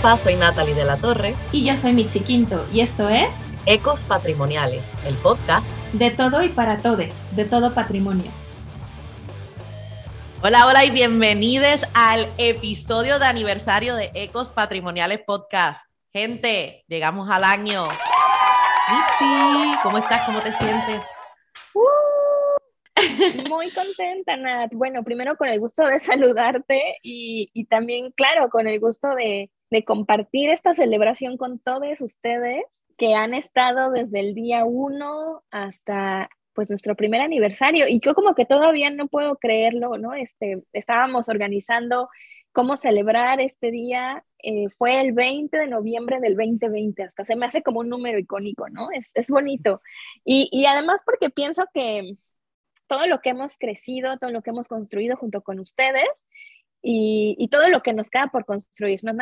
Sepa, soy Natalie de la Torre. Y yo soy Mitzi Quinto, y esto es Ecos Patrimoniales, el podcast de todo y para todos, de todo patrimonio. Hola, hola y bienvenidos al episodio de aniversario de Ecos Patrimoniales Podcast. Gente, llegamos al año. Mitzi, ¿cómo estás? ¿Cómo te sientes? Muy contenta, Nat. Bueno, primero con el gusto de saludarte y, y también, claro, con el gusto de, de, compartir esta celebración con todos ustedes que han estado desde el día uno hasta pues nuestro primer aniversario. Y yo como que todavía no puedo creerlo, ¿no? Este, estábamos organizando cómo celebrar este día. Eh, fue el 20 de noviembre del 2020, hasta se me hace como un número icónico, ¿no? Es, es bonito. Y, y además porque pienso que todo lo que hemos crecido, todo lo que hemos construido junto con ustedes y, y todo lo que nos queda por construir, ¿no?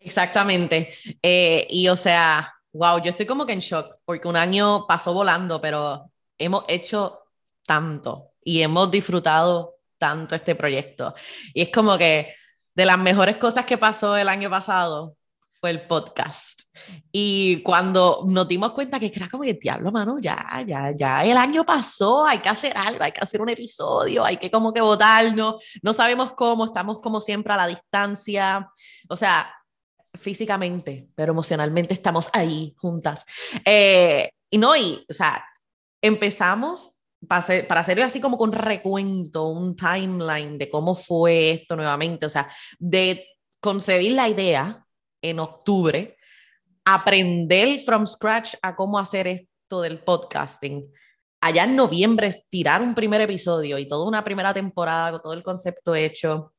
Exactamente. Eh, y o sea, wow, yo estoy como que en shock porque un año pasó volando, pero hemos hecho tanto y hemos disfrutado tanto este proyecto. Y es como que de las mejores cosas que pasó el año pasado fue el podcast. Y cuando nos dimos cuenta que era como que diablo, mano, ya, ya, ya el año pasó, hay que hacer algo, hay que hacer un episodio, hay que como que votarnos, no sabemos cómo, estamos como siempre a la distancia, o sea, físicamente, pero emocionalmente estamos ahí juntas. Eh, y no, y, o sea, empezamos para, hacer, para hacerlo así como con recuento, un timeline de cómo fue esto nuevamente, o sea, de concebir la idea en octubre, aprender from scratch a cómo hacer esto del podcasting. Allá en noviembre, tirar un primer episodio y toda una primera temporada con todo el concepto hecho.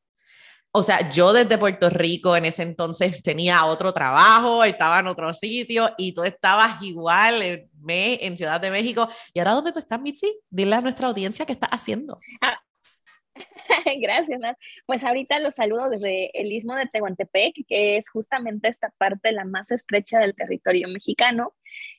O sea, yo desde Puerto Rico en ese entonces tenía otro trabajo, estaba en otro sitio y tú estabas igual en, en Ciudad de México. ¿Y ahora dónde tú estás, Mitzi? Dile a nuestra audiencia qué estás haciendo. Ah, Gracias, Nat. Pues ahorita los saludo desde el istmo de Tehuantepec, que es justamente esta parte la más estrecha del territorio mexicano.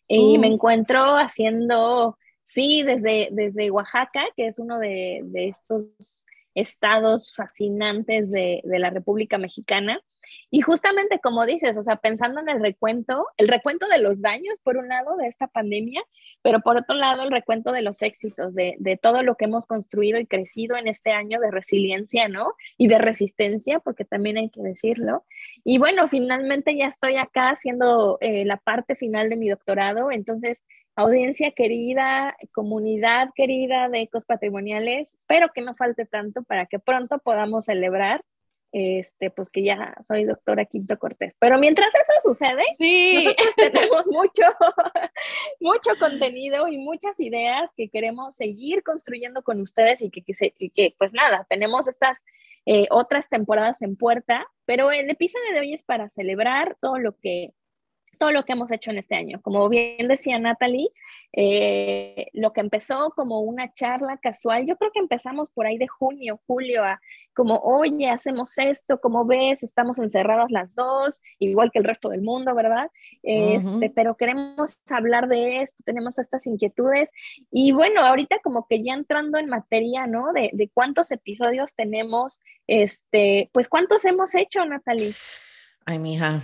Y me uh. encuentro haciendo, sí, desde, desde Oaxaca, que es uno de, de estos estados fascinantes de, de, la República Mexicana. Y justamente como dices, o sea, pensando en el recuento, el recuento de los daños, por un lado, de esta pandemia, pero por otro lado, el recuento de los éxitos, de, de todo lo que hemos construido y crecido en este año de resiliencia, ¿no? Y de resistencia, porque también hay que decirlo. Y bueno, finalmente ya estoy acá haciendo eh, la parte final de mi doctorado, entonces audiencia querida, comunidad querida de Ecos Patrimoniales, espero que no falte tanto para que pronto podamos celebrar este, pues que ya soy doctora Quinto Cortés. Pero mientras eso sucede, nosotros tenemos mucho, mucho contenido y muchas ideas que queremos seguir construyendo con ustedes y que, que, que pues nada, tenemos estas eh, otras temporadas en puerta, pero el episodio de hoy es para celebrar todo lo que todo lo que hemos hecho en este año. Como bien decía Natalie, eh, lo que empezó como una charla casual, yo creo que empezamos por ahí de junio, julio, a como, oye, hacemos esto, como ves, estamos encerradas las dos, igual que el resto del mundo, ¿verdad? Este, Pero queremos hablar de esto, tenemos estas inquietudes. Y bueno, ahorita como que ya entrando en materia, ¿no? De, de cuántos episodios tenemos, este, pues cuántos hemos hecho, Natalie. Ay, mija,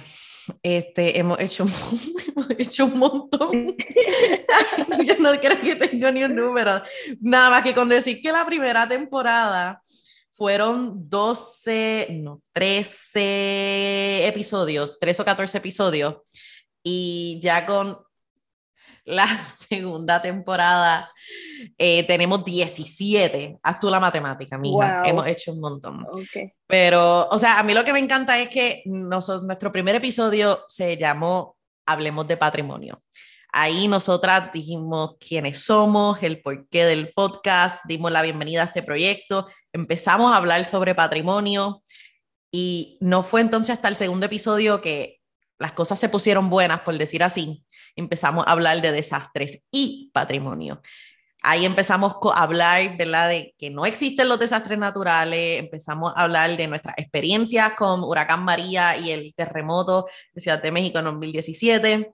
este, hemos hecho, hemos hecho un montón. Yo no creo que tengo ni un número. Nada más que con decir que la primera temporada fueron 12, no, 13 episodios, 13 o 14 episodios. Y ya con la segunda temporada eh, tenemos 17. Haz tú la matemática, mija. Hemos hecho un montón. Pero, o sea, a mí lo que me encanta es que nosotros, nuestro primer episodio se llamó Hablemos de Patrimonio. Ahí nosotras dijimos quiénes somos, el porqué del podcast, dimos la bienvenida a este proyecto, empezamos a hablar sobre patrimonio y no fue entonces hasta el segundo episodio que las cosas se pusieron buenas, por decir así, empezamos a hablar de desastres y patrimonio. Ahí empezamos a hablar ¿verdad? de que no existen los desastres naturales, empezamos a hablar de nuestras experiencias con Huracán María y el terremoto de Ciudad de México en 2017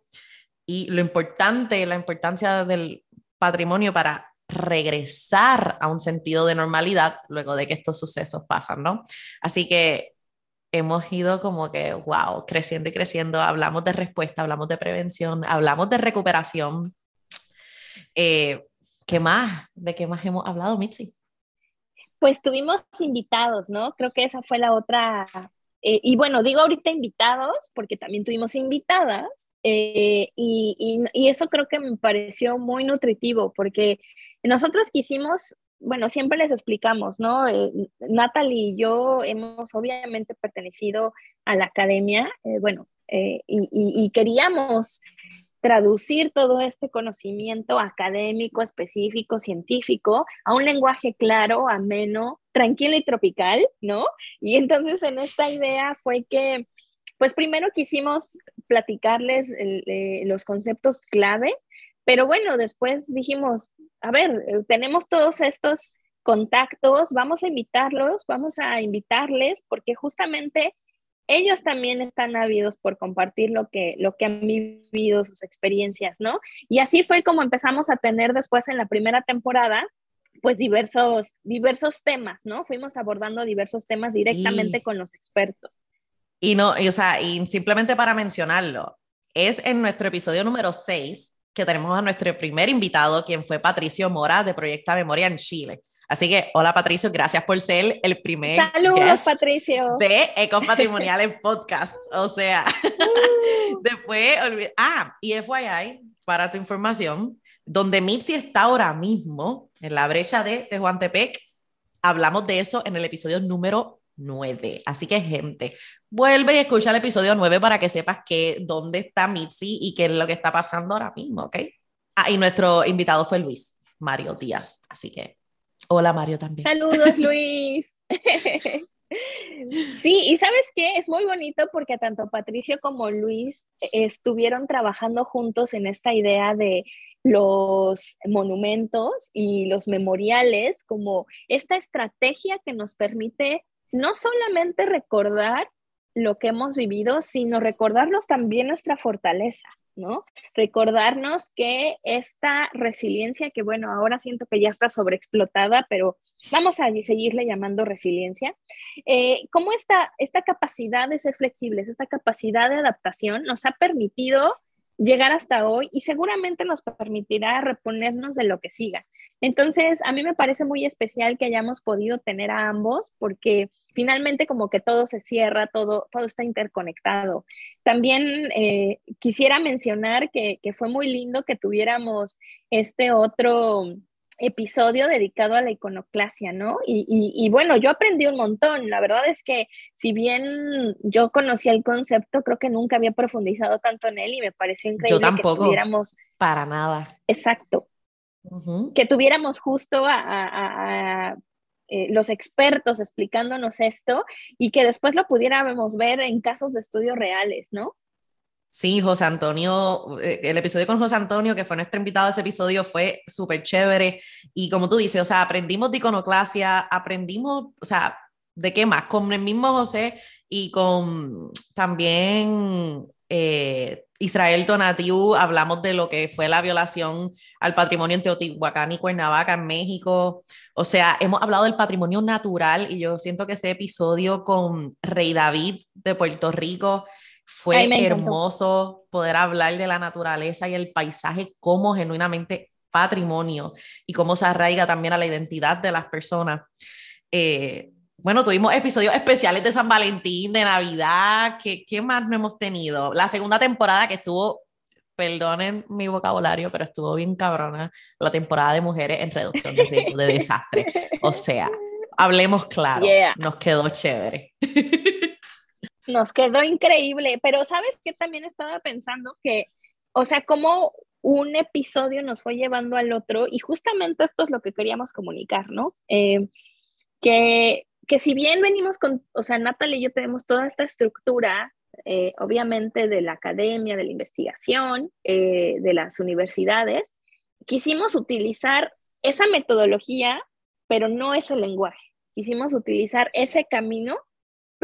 y lo importante, la importancia del patrimonio para regresar a un sentido de normalidad luego de que estos sucesos pasan, ¿no? Así que hemos ido como que, wow, creciendo y creciendo. Hablamos de respuesta, hablamos de prevención, hablamos de recuperación. Eh, ¿Qué más? ¿De qué más hemos hablado, Mitzi? Pues tuvimos invitados, ¿no? Creo que esa fue la otra. Eh, y bueno, digo ahorita invitados porque también tuvimos invitadas eh, y, y, eso creo que me pareció muy nutritivo porque nosotros quisimos bueno, siempre les explicamos, ¿no? Eh, Natalie y yo hemos obviamente pertenecido a la academia, eh, bueno, eh, y, queríamos traducir todo este conocimiento académico, específico, científico, a un lenguaje claro, ameno, tranquilo y tropical, ¿no? Y entonces en esta idea fue que, pues primero quisimos platicarles los conceptos clave, pero bueno, después dijimos, a ver, eh, tenemos todos estos contactos, vamos a invitarlos, vamos a invitarles, porque justamente ellos también están ávidos por compartir lo que, lo que han vivido, sus experiencias, ¿no? Y así fue como empezamos a tener después en la primera temporada, pues diversos, diversos temas, ¿no? Fuimos abordando diversos temas directamente con los expertos. Y no, y, o sea, y simplemente para mencionarlo, es en nuestro episodio número 6 que tenemos a nuestro primer invitado, quien fue Patricio Mora de Proyecta Memoria en Chile. Así que, hola Patricio, gracias por ser el primer. Saludos, Patricio. De Ecos Patrimoniales Podcast. O sea, uh. después, ah, y FYI, para tu información, donde Mitzi está ahora mismo, en la brecha de Tehuantepec, hablamos de eso en el episodio número 9. Así que, gente, vuelve y escucha el episodio 9 para que sepas que, dónde está Mitzi y qué es lo que está pasando ahora mismo, ¿ok? Ah, y nuestro invitado fue Luis, Mario Díaz. Así que, hola Mario también. Saludos, Luis. Sí, y sabes qué, es muy bonito porque tanto Patricio como Luis estuvieron trabajando juntos en esta idea de los monumentos y los memoriales como esta estrategia que nos permite no solamente recordar lo que hemos vivido, sino recordarnos también nuestra fortaleza, ¿no? Recordarnos que esta resiliencia, que bueno, ahora siento que ya está sobreexplotada, pero vamos a seguirle llamando resiliencia, eh, cómo esta, esta capacidad de ser flexibles, esta capacidad de adaptación nos ha permitido llegar hasta hoy y seguramente nos permitirá reponernos de lo que siga. Entonces, a mí me parece muy especial que hayamos podido tener a ambos porque finalmente como que todo se cierra, todo, todo está interconectado. También eh, quisiera mencionar que, que fue muy lindo que tuviéramos este otro episodio dedicado a la iconoclasia, ¿no? Y, bueno, yo aprendí un montón. La verdad es que si bien yo conocía el concepto, creo que nunca había profundizado tanto en él y me pareció increíble yo tampoco, que tuviéramos... Para nada. Exacto. Que tuviéramos justo a, eh, los expertos explicándonos esto y que después lo pudiéramos ver en casos de estudios reales, ¿no? Sí, José Antonio, eh, el episodio con José Antonio, que fue nuestro invitado ese episodio, fue súper chévere. Y como tú dices, o sea, aprendimos de iconoclasia, aprendimos, o sea, ¿de qué más? Con el mismo José y con también eh, Israel Tonatiu, hablamos de lo que fue la violación al patrimonio en Teotihuacán y Cuernavaca, en México. O sea, hemos hablado del patrimonio natural y yo siento que ese episodio con Rey David de Puerto Rico fue hermoso poder hablar de la naturaleza y el paisaje como genuinamente patrimonio y cómo se arraiga también a la identidad de las personas. Eh, bueno, tuvimos episodios especiales de San Valentín, de Navidad, ¿qué, ¿qué más no hemos tenido? La segunda temporada que estuvo, perdonen mi vocabulario, pero estuvo bien cabrona, la temporada de mujeres en reducción de de desastre. O sea, hablemos claro, nos quedó chévere. Nos quedó increíble, pero sabes que también estaba pensando que, o sea, como un episodio nos fue llevando al otro y justamente esto es lo que queríamos comunicar, ¿no? Eh, que, que si bien venimos con, o sea, Natalie y yo tenemos toda esta estructura, eh, obviamente de la academia, de la investigación, eh, de las universidades, quisimos utilizar esa metodología, pero no ese lenguaje. Quisimos utilizar ese camino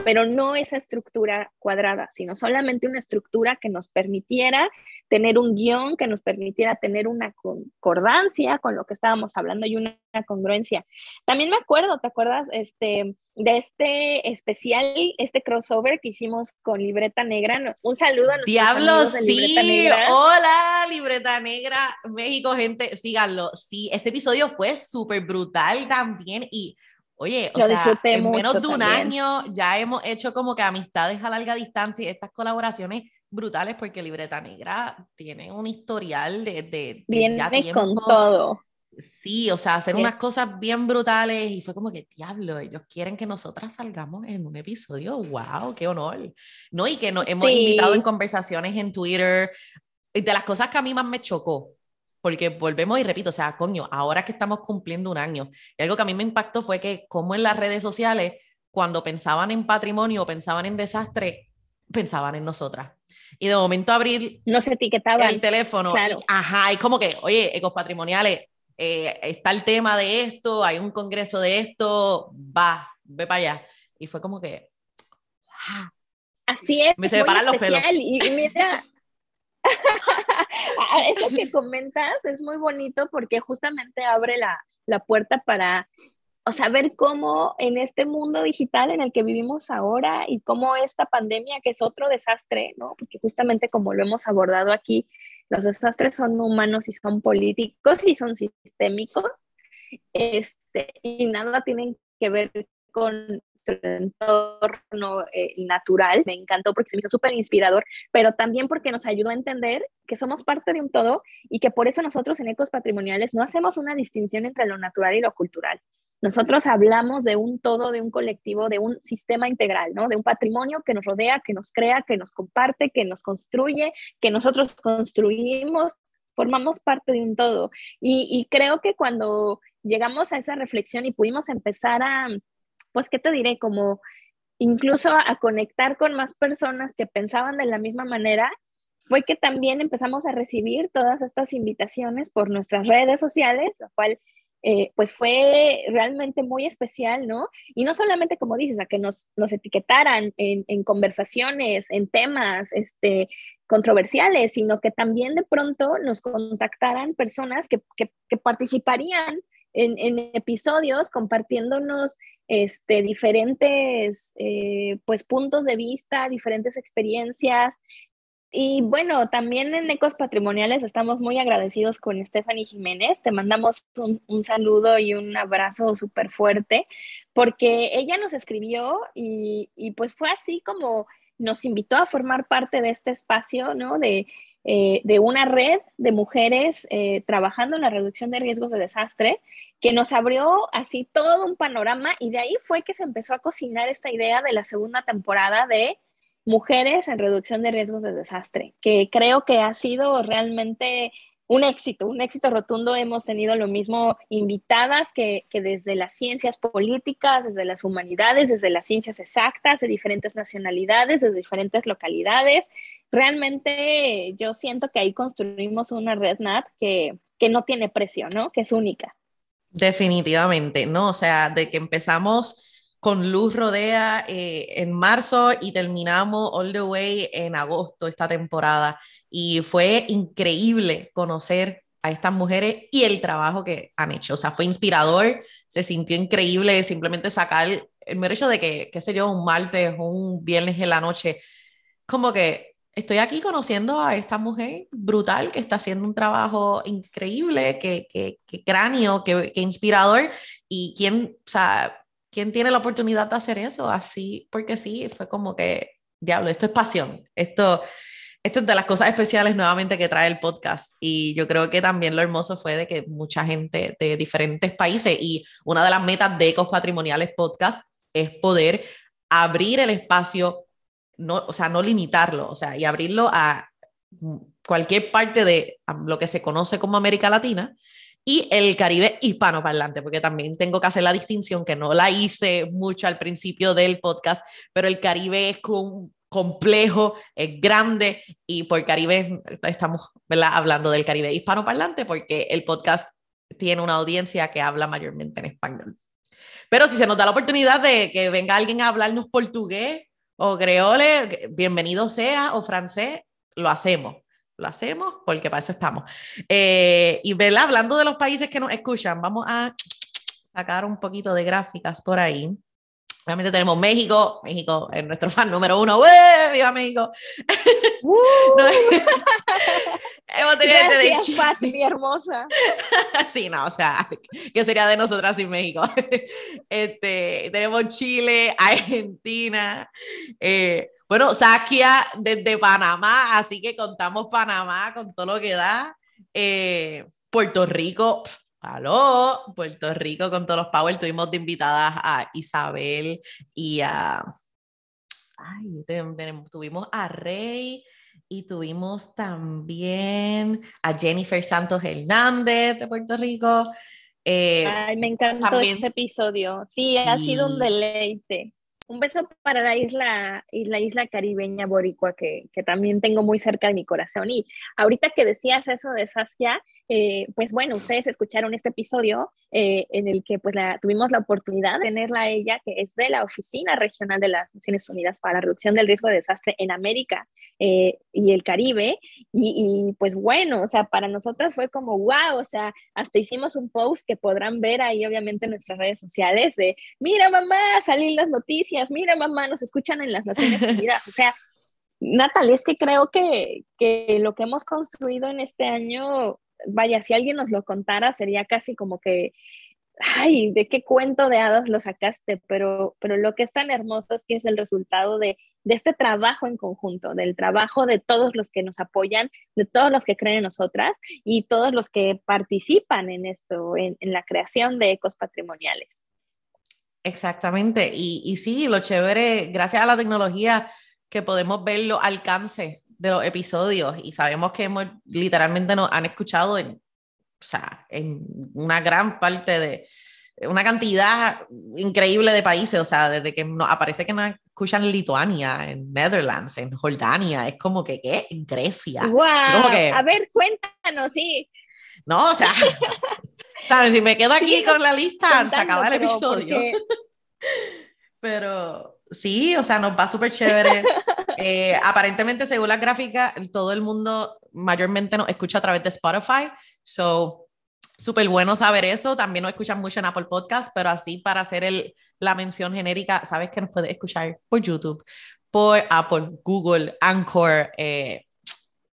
pero no esa estructura cuadrada, sino solamente una estructura que nos permitiera tener un guion, que nos permitiera tener una concordancia con lo que estábamos hablando y una congruencia. También me acuerdo, ¿te acuerdas este, de este especial, este crossover que hicimos con Libreta Negra? Un saludo a nuestros Diablos, de Libreta sí. Negra. Hola, Libreta Negra, México, gente, síganlo. Sí, ese episodio fue súper brutal también y Oye, o sea, en menos de un año ya hemos hecho como que amistades a larga distancia y estas colaboraciones brutales porque Libreta Negra tiene un historial de... de, Viene con todo. Sí, o sea, hacer unas cosas bien brutales y fue como que, diablo, ellos quieren que nosotras salgamos en un episodio, wow, qué honor. ¿No? Y que nos hemos invitado en conversaciones en Twitter. De las cosas que a mí más me chocó, porque volvemos y repito, o sea, coño, ahora que estamos cumpliendo un año, y algo que a mí me impactó fue que como en las redes sociales, cuando pensaban en patrimonio o pensaban en desastre, pensaban en nosotras. Y de momento abrir Nos etiquetaban. el teléfono, claro. ajá, y como que, oye, ecos patrimoniales, eh, está el tema de esto, hay un congreso de esto, va, ve para allá. Y fue como que, Así es. Me se los pelos. Y mira, Eso que comentas es muy bonito porque justamente abre la, la puerta para ver cómo en este mundo digital en el que vivimos ahora y cómo esta pandemia, que es otro desastre, ¿no? Porque justamente como lo hemos abordado aquí, los desastres son humanos y son políticos y son sistémicos, este, y nada tienen que ver con entorno eh, natural. Me encantó porque se me hizo súper inspirador, pero también porque nos ayudó a entender que somos parte de un todo y que por eso nosotros en Ecos Patrimoniales no hacemos una distinción entre lo natural y lo cultural. Nosotros hablamos de un todo, de un colectivo, de un sistema integral, ¿no? De un patrimonio que nos rodea, que nos crea, que nos comparte, que nos construye, que nosotros construimos, formamos parte de un todo. y creo que cuando llegamos a esa reflexión y pudimos empezar a, pues, ¿qué te diré? Como incluso a conectar con más personas que pensaban de la misma manera, fue que también empezamos a recibir todas estas invitaciones por nuestras redes sociales, lo cual eh, pues fue realmente muy especial, ¿no? Y no solamente, como dices, a que nos, nos etiquetaran en, conversaciones, en temas este, controversiales, sino que también de pronto nos contactaran personas que, que participarían en, episodios compartiéndonos este, diferentes eh, pues, puntos de vista, diferentes experiencias. Y bueno, también en Ecos Patrimoniales estamos muy agradecidos con Stephanie Jiménez. Te mandamos un, un saludo y un abrazo súper fuerte porque ella nos escribió y, y pues fue así como nos invitó a formar parte de este espacio, ¿no? De, eh, de una red de mujeres eh, trabajando en la reducción de riesgos de desastre, que nos abrió así todo un panorama y de ahí fue que se empezó a cocinar esta idea de la segunda temporada de mujeres en reducción de riesgos de desastre, que creo que ha sido realmente un éxito, un éxito rotundo. Hemos tenido lo mismo invitadas que, que, desde las ciencias políticas, desde las humanidades, desde las ciencias exactas, de diferentes nacionalidades, de diferentes localidades. Realmente yo siento que ahí construimos una red NAT que, que no tiene precio, ¿no? Que es única. Definitivamente, ¿no? O sea, de que empezamos con Luz Rodea eh, en marzo y terminamos All the Way en agosto esta temporada. Y fue increíble conocer a estas mujeres y el trabajo que han hecho. O sea, fue inspirador, se sintió increíble simplemente sacar el mero hecho de que, qué sé yo, un martes o un viernes en la noche, como que estoy aquí conociendo a esta mujer brutal que está haciendo un trabajo increíble, que, que, cráneo, que, que inspirador y quien, o sea, ¿quién tiene la oportunidad de hacer eso? Así, porque sí, fue como que, diablo, esto es pasión, esto, esto es de las cosas especiales nuevamente que trae el podcast. Y yo creo que también lo hermoso fue de que mucha gente de diferentes países y una de las metas de Ecos Patrimoniales Podcast es poder abrir el espacio, no, o sea, no limitarlo, o sea, y abrirlo a cualquier parte de lo que se conoce como América Latina y el Caribe hispanoparlante, porque también tengo que hacer la distinción que no la hice mucho al principio del podcast, pero el Caribe es complejo, es grande y por Caribe estamos hablando del Caribe hispanoparlante porque el podcast tiene una audiencia que habla mayormente en español. Pero si se nos da la oportunidad de que venga alguien a hablarnos portugués o creole, bienvenido sea, o francés, lo hacemos. Lo hacemos porque para eso estamos. Eh, y ¿verdad? hablando de los países que nos escuchan, vamos a sacar un poquito de gráficas por ahí. Obviamente tenemos México, México es nuestro fan número uno. ¡Viva México! Uh. Hemos tenido Gracias, de Pati, mi hermosa. sí, no, o sea, ¿qué sería de nosotras sin México? este, tenemos Chile, Argentina, eh, bueno, Sakia desde Panamá, así que contamos Panamá con todo lo que da. Eh, Puerto Rico, Aló, Puerto Rico con todos los Power. Tuvimos de invitadas a Isabel y a. Ay, tuvimos a Rey y tuvimos también a Jennifer Santos Hernández de Puerto Rico. Eh, Ay, me encantó este episodio. Sí, ha sido un deleite. Un beso para la isla, la isla caribeña boricua que, que, también tengo muy cerca de mi corazón. Y ahorita que decías eso de Saskia, eh, pues bueno, ustedes escucharon este episodio eh, en el que pues la, tuvimos la oportunidad de tenerla a ella, que es de la Oficina Regional de las Naciones Unidas para la Reducción del Riesgo de Desastre en América eh, y el Caribe. Y, pues bueno, o sea, para nosotras fue como, wow, o sea, hasta hicimos un post que podrán ver ahí obviamente en nuestras redes sociales de, mira mamá, salí las noticias, mira mamá, nos escuchan en las Naciones Unidas. O sea, Natalia, es que creo que, que lo que hemos construido en este año vaya, si alguien nos lo contara, sería casi como que, ay, ¿de qué cuento de hadas lo sacaste? Pero, pero lo que es tan hermoso es que es el resultado de, este trabajo en conjunto, del trabajo de todos los que nos apoyan, de todos los que creen en nosotras y todos los que participan en esto, en, la creación de ecos patrimoniales. Exactamente, y, y sí, lo chévere, gracias a la tecnología que podemos ver los alcances de los episodios y sabemos que hemos, literalmente nos han escuchado en, o sea, en una gran parte de, una cantidad increíble de países, o sea, desde que nos aparece que nos escuchan en Lituania, en Netherlands, en Jordania, es como que, ¿qué? En Grecia. ¡Wow! a ver, cuéntanos, sí. No, o sea, ¿sabes? Si me quedo aquí con la lista, se acaba el episodio. Pero sí, o sea, nos va súper chévere. Eh, aparentemente, según la gráfica, todo el mundo mayormente nos escucha a través de Spotify. So, súper bueno saber eso. También nos escuchan mucho en Apple Podcast, pero así para hacer el, la mención genérica, sabes que nos puedes escuchar por YouTube, por Apple, Google, Anchor, eh,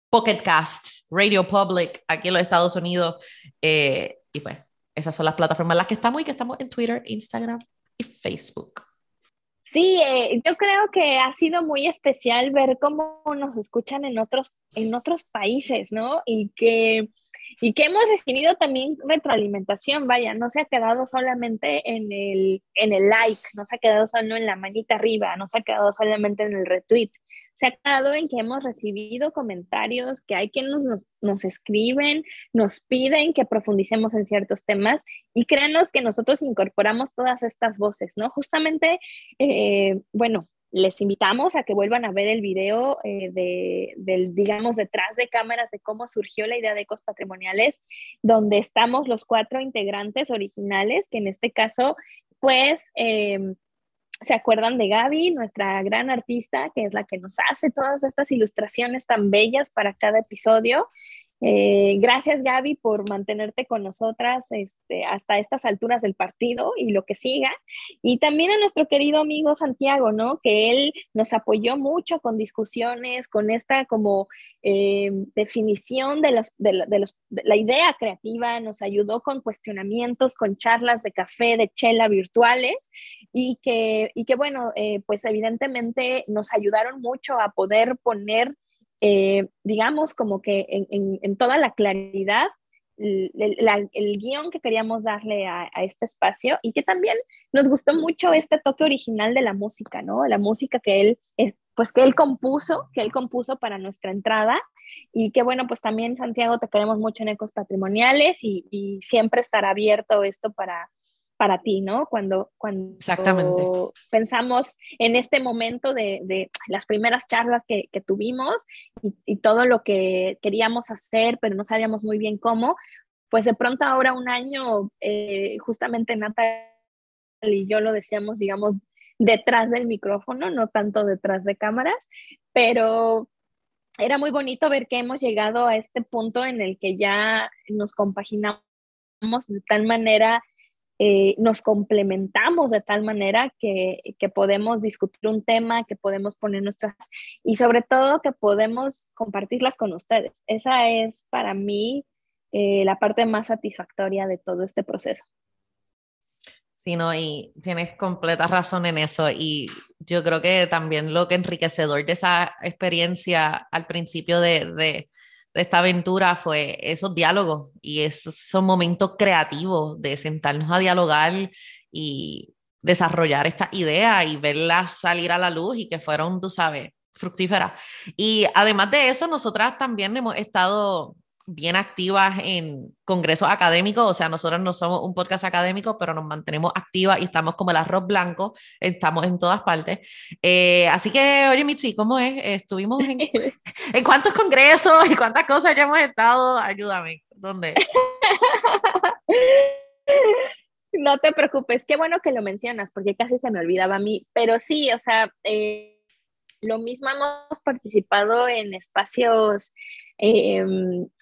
Pocket Casts, Radio Public, aquí en los Estados Unidos. Eh, y pues, esas son las plataformas en las que estamos y que estamos en Twitter, Instagram y Facebook. Sí, eh, yo creo que ha sido muy especial ver cómo nos escuchan en otros, en otros países, ¿no? Y que, y que hemos recibido también retroalimentación, vaya, no se ha quedado solamente en el, en el like, no se ha quedado solo en la manita arriba, no se ha quedado solamente en el retweet, se ha quedado en que hemos recibido comentarios, que hay quienes nos, nos, escriben, nos piden que profundicemos en ciertos temas y créanos que nosotros incorporamos todas estas voces, ¿no? Justamente, eh, bueno, les invitamos a que vuelvan a ver el video eh, de, del, digamos, detrás de cámaras de cómo surgió la idea de ecos patrimoniales, donde estamos los cuatro integrantes originales, que en este caso, pues, eh, ¿Se acuerdan de Gaby, nuestra gran artista, que es la que nos hace todas estas ilustraciones tan bellas para cada episodio? Eh, gracias Gaby por mantenerte con nosotras este, hasta estas alturas del partido y lo que siga. Y también a nuestro querido amigo Santiago, ¿no? Que él nos apoyó mucho con discusiones, con esta como eh, definición de, la idea creativa, nos ayudó con cuestionamientos, con charlas de café, de chela virtuales y que, y que bueno, eh, pues evidentemente nos ayudaron mucho a poder poner eh, digamos, como que en, toda la claridad el, guion que queríamos darle a, este espacio y que también nos gustó mucho este toque original de la música, ¿no? La música que él, pues que él compuso, que él compuso para nuestra entrada y que bueno, pues también Santiago te queremos mucho en Ecos Patrimoniales y siempre estará abierto esto para, para ti, ¿no? Cuando, cuando Exactamente. pensamos en este momento de, las primeras charlas que, tuvimos y, todo lo que queríamos hacer, pero no sabíamos muy bien cómo, pues de pronto ahora un año, eh, justamente Nata y yo lo decíamos, digamos, detrás del micrófono, no tanto detrás de cámaras, pero era muy bonito ver que hemos llegado a este punto en el que ya nos compaginamos de tal manera, eh, nos complementamos de tal manera que, que, podemos discutir un tema, que podemos poner nuestras, y sobre todo que podemos compartirlas con ustedes. Esa es para mí eh, la parte más satisfactoria de todo este proceso. Sí, no, y tienes completa razón en eso. Y yo creo que también lo que enriquecedor de esa experiencia al principio de, de, esta aventura fue esos diálogos y esos momentos creativos de sentarnos a dialogar y desarrollar esta idea y verlas salir a la luz y que fueron, tú sabes, fructíferas. Y además de eso, nosotras también hemos estado bien activas en congresos académicos, o sea, nosotros no somos un podcast académico, pero nos mantenemos activas y estamos como el arroz blanco, estamos en todas partes. Eh, así que, oye, Michi, ¿cómo es? Estuvimos en, en cuántos congresos y cuántas cosas ya hemos estado, ayúdame, ¿dónde? No te preocupes, qué bueno que lo mencionas, porque casi se me olvidaba a mí, pero sí, o sea, eh, lo mismo hemos participado en espacios eh,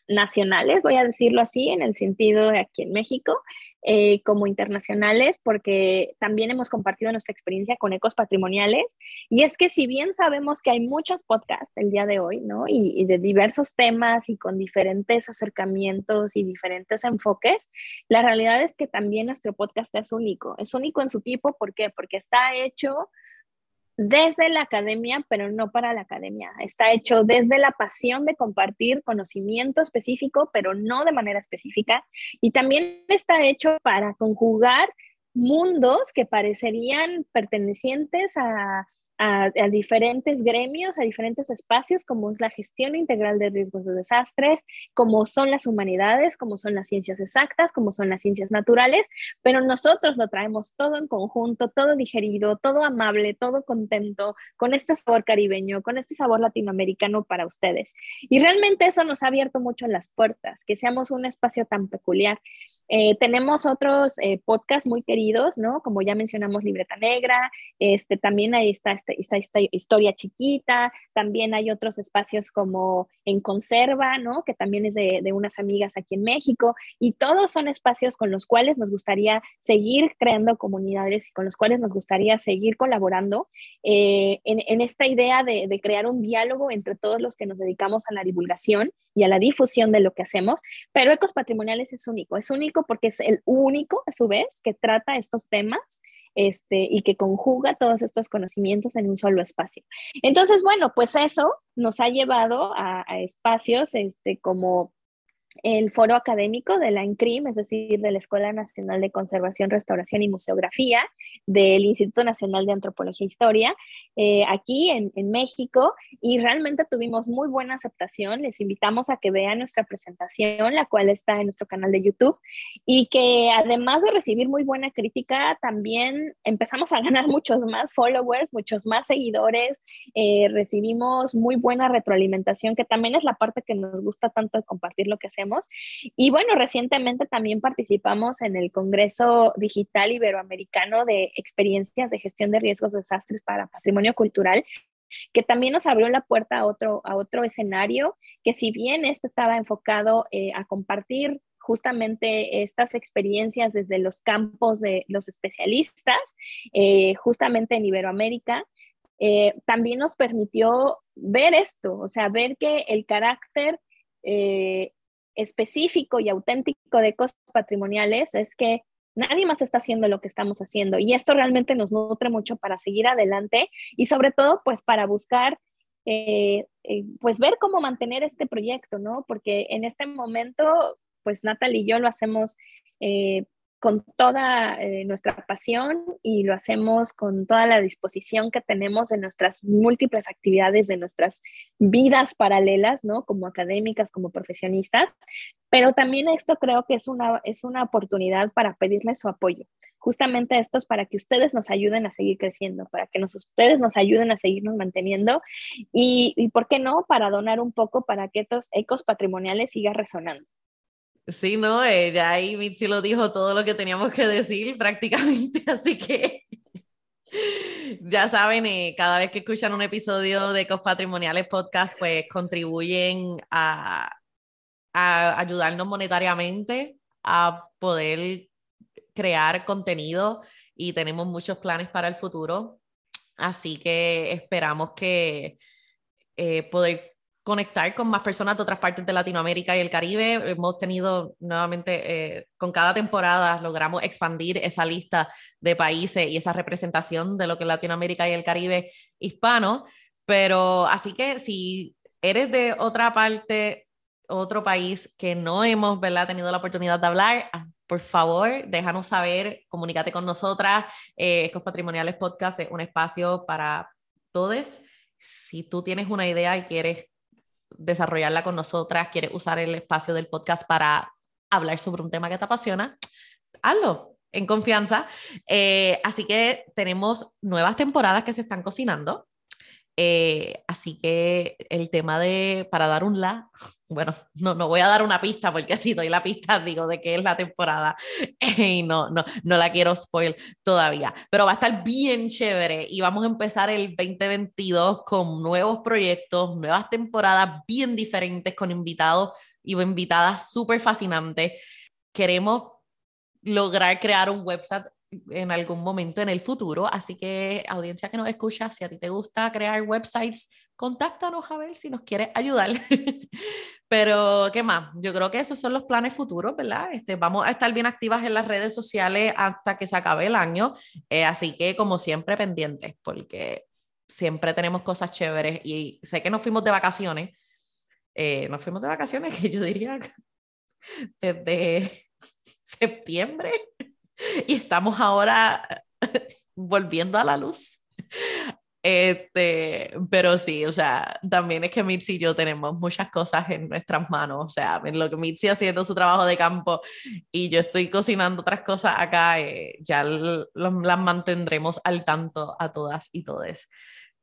nacionales, voy a decirlo así, en el sentido de aquí en México, eh, como internacionales, porque también hemos compartido nuestra experiencia con ecos patrimoniales. Y es que si bien sabemos que hay muchos podcasts el día de hoy, ¿no? Y, y de diversos temas y con diferentes acercamientos y diferentes enfoques, la realidad es que también nuestro podcast es único. Es único en su tipo, ¿por qué? Porque está hecho desde la academia, pero no para la academia. Está hecho desde la pasión de compartir conocimiento específico, pero no de manera específica. Y también está hecho para conjugar mundos que parecerían pertenecientes a a, diferentes gremios, a diferentes espacios, como es la gestión integral de riesgos de desastres, como son las humanidades, como son las ciencias exactas, como son las ciencias naturales, pero nosotros lo traemos todo en conjunto, todo digerido, todo amable, todo contento, con este sabor caribeño, con este sabor latinoamericano para ustedes. Y realmente eso nos ha abierto mucho las puertas, que seamos un espacio tan peculiar. Eh, tenemos otros eh, podcasts muy queridos, ¿no? Como ya mencionamos, Libreta Negra, este, también ahí está esta, esta, historia chiquita, también hay otros espacios como En Conserva, ¿no? Que también es de, de, unas amigas aquí en México, y todos son espacios con los cuales nos gustaría seguir creando comunidades y con los cuales nos gustaría seguir colaborando eh, en, en, esta idea de, de crear un diálogo entre todos los que nos dedicamos a la divulgación y a la difusión de lo que hacemos, pero Ecos Patrimoniales es único, es único porque es el único, a su vez, que trata estos temas este, y que conjuga todos estos conocimientos en un solo espacio. Entonces, bueno, pues eso nos ha llevado a, a espacios este, como el foro académico de la INCRIM, es decir, de la Escuela Nacional de Conservación, Restauración y Museografía, del Instituto Nacional de Antropología e Historia, eh, aquí en, en, México, y realmente tuvimos muy buena aceptación. Les invitamos a que vean nuestra presentación, la cual está en nuestro canal de YouTube, y que además de recibir muy buena crítica, también empezamos a ganar muchos más followers, muchos más seguidores, eh, recibimos muy buena retroalimentación, que también es la parte que nos gusta tanto de compartir lo que hacemos y bueno, recientemente también participamos en el Congreso Digital Iberoamericano de Experiencias de Gestión de Riesgos de Desastres para Patrimonio Cultural que también nos abrió la puerta a otro, a otro escenario, que si bien este estaba enfocado eh, a compartir justamente estas experiencias desde los campos de los especialistas, eh, justamente en Iberoamérica, eh, también nos permitió ver esto, o sea, ver que el carácter específico y auténtico de cosas patrimoniales es que nadie más está haciendo lo que estamos haciendo y esto realmente nos nutre mucho para seguir adelante y sobre todo pues para buscar eh, eh, pues ver cómo mantener este proyecto, ¿no? Porque en este momento pues Natalie y yo lo hacemos eh, con toda eh, nuestra pasión y lo hacemos con toda la disposición que tenemos de nuestras múltiples actividades, de nuestras vidas paralelas, ¿no? Como académicas, como profesionistas, pero también esto creo que es una, es una oportunidad para pedirles su apoyo. Justamente esto es para que ustedes nos ayuden a seguir creciendo, para que ustedes nos ayuden a seguirnos manteniendo y, y, ¿por qué no?, para donar un poco para que estos ecos patrimoniales sigan resonando. Sí, no, eh, ya ahí Mitzi lo dijo todo lo que teníamos que decir prácticamente, así que ya saben, eh, cada vez que escuchan un episodio de Ecos Patrimoniales Podcast, pues contribuyen a, ayudarnos monetariamente a poder crear contenido y tenemos muchos planes para el futuro. Así que esperamos que eh, conectar con más personas de otras partes de Latinoamérica y el Caribe. Hemos tenido nuevamente, eh, con cada temporada, logramos expandir esa lista de países y esa representación de lo que es Latinoamérica y el Caribe hispano. Pero así que si eres de otra parte, otro país que no hemos ¿verdad? tenido la oportunidad de hablar, ah, por favor, déjanos saber, comunícate con nosotras. Eh, Ecos Patrimoniales Podcast es un espacio para todos. Si tú tienes una idea y quieres desarrollarla con nosotras, quieres usar el espacio del podcast para hablar sobre un tema que te apasiona, hazlo en confianza. Eh, así que tenemos nuevas temporadas que se están cocinando. Eh, así que el tema de, para dar un la, bueno, no, no voy a dar una pista porque si doy la pista digo de qué es la temporada y no, no, no la quiero spoil todavía, pero va a estar bien chévere y vamos a empezar el 2022 con nuevos proyectos, nuevas temporadas bien diferentes con invitados y invitadas súper fascinantes. Queremos lograr crear un website en algún momento en el futuro. Así que, audiencia que nos escucha, si a ti te gusta crear websites, contáctanos a ver si nos quieres ayudar. Pero, ¿qué más? Yo creo que esos son los planes futuros, ¿verdad? Este, vamos a estar bien activas en las redes sociales hasta que se acabe el año. Eh, así que, como siempre, pendientes, porque siempre tenemos cosas chéveres. Y sé que nos fuimos de vacaciones. Eh, nos fuimos de vacaciones, que yo diría desde septiembre y estamos ahora volviendo a la luz. Este, pero sí, o sea, también es que Mitzi y yo tenemos muchas cosas en nuestras manos, o sea, en lo que Mitzi haciendo su trabajo de campo y yo estoy cocinando otras cosas acá, eh, ya las mantendremos al tanto a todas y todes.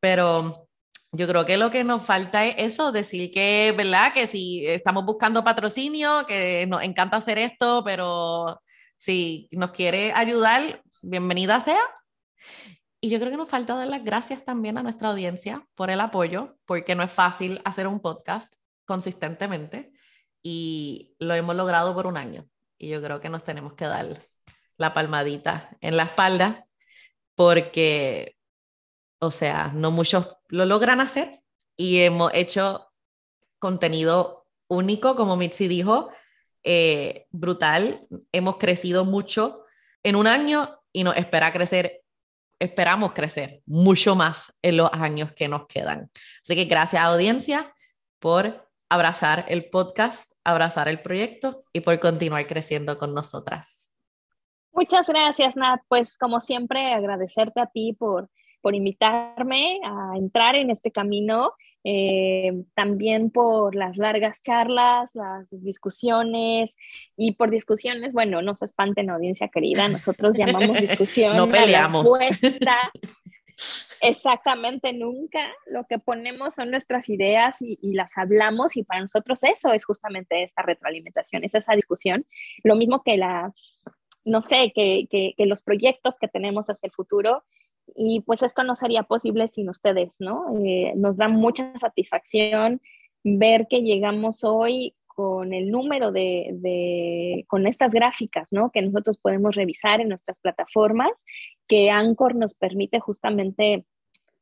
Pero yo creo que lo que nos falta es eso, decir que, ¿verdad? Que si estamos buscando patrocinio, que nos encanta hacer esto, pero si nos quiere ayudar, bienvenida sea. Y yo creo que nos falta dar las gracias también a nuestra audiencia por el apoyo, porque no es fácil hacer un podcast consistentemente y lo hemos logrado por un año. Y yo creo que nos tenemos que dar la palmadita en la espalda porque, o sea, no muchos lo logran hacer y hemos hecho contenido único, como Mitzi dijo, eh, brutal. Hemos crecido mucho en un año y nos espera crecer, esperamos crecer mucho más en los años que nos quedan. Así que gracias audiencia por abrazar el podcast, abrazar el proyecto y por continuar creciendo con nosotras. Muchas gracias, Nat. Pues como siempre, agradecerte a ti por, por invitarme a entrar en este camino eh, también por las largas charlas, las discusiones y por discusiones, bueno, no se espanten audiencia querida, nosotros llamamos discusión. no peleamos. Exactamente, nunca. Lo que ponemos son nuestras ideas y, las hablamos y para nosotros eso es justamente esta retroalimentación, es esa discusión. Lo mismo que la, no sé, que, que, que los proyectos que tenemos hacia el futuro y pues esto no sería posible sin ustedes, ¿no? Eh, nos da mucha satisfacción ver que llegamos hoy con el número de, de, con estas gráficas, ¿no? Que nosotros podemos revisar en nuestras plataformas, que Anchor nos permite justamente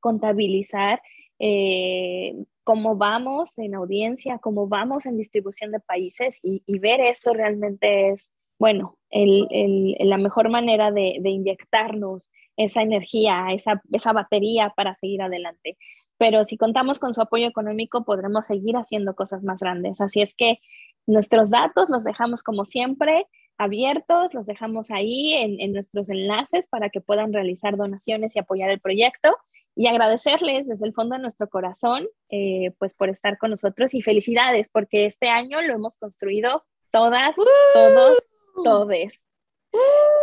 contabilizar eh, cómo vamos en audiencia, cómo vamos en distribución de países y, y ver esto realmente es bueno, la mejor manera de, inyectarnos esa energía, esa, esa batería para seguir adelante. Pero si contamos con su apoyo económico, podremos seguir haciendo cosas más grandes. Así es que nuestros datos los dejamos como siempre abiertos, los dejamos ahí en, nuestros enlaces para que puedan realizar donaciones y apoyar el proyecto y agradecerles desde el fondo de nuestro corazón eh, pues por estar con nosotros y felicidades porque este año lo hemos construido todas, todos todes.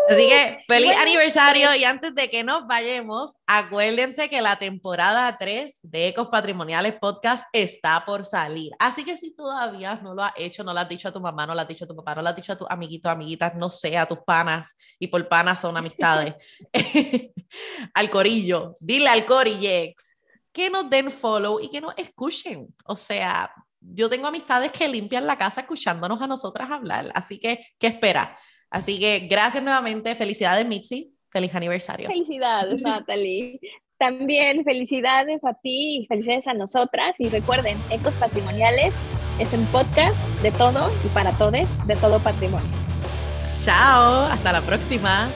Así que feliz aniversario pues y antes de que nos vayamos, acuérdense que la temporada 3 de Ecos Patrimoniales Podcast está por salir. Así que si todavía no lo has hecho, no lo has dicho a tu mamá, no lo has dicho a tu papá, no lo has dicho a tus amiguitos, amiguitas, no sé, a tus panas, y por panas son amistades, al corillo, dile al corillex que nos den follow y que nos escuchen. O sea, yo tengo amistades que limpian la casa escuchándonos a nosotras hablar, así que, ¿qué espera? Así que gracias nuevamente, felicidades Mitzi, feliz aniversario. Felicidades Natalie. También felicidades a ti y felicidades a nosotras. Y recuerden, Ecos Patrimoniales es un podcast de todo y para todos, de todo patrimonio. Chao, hasta la próxima.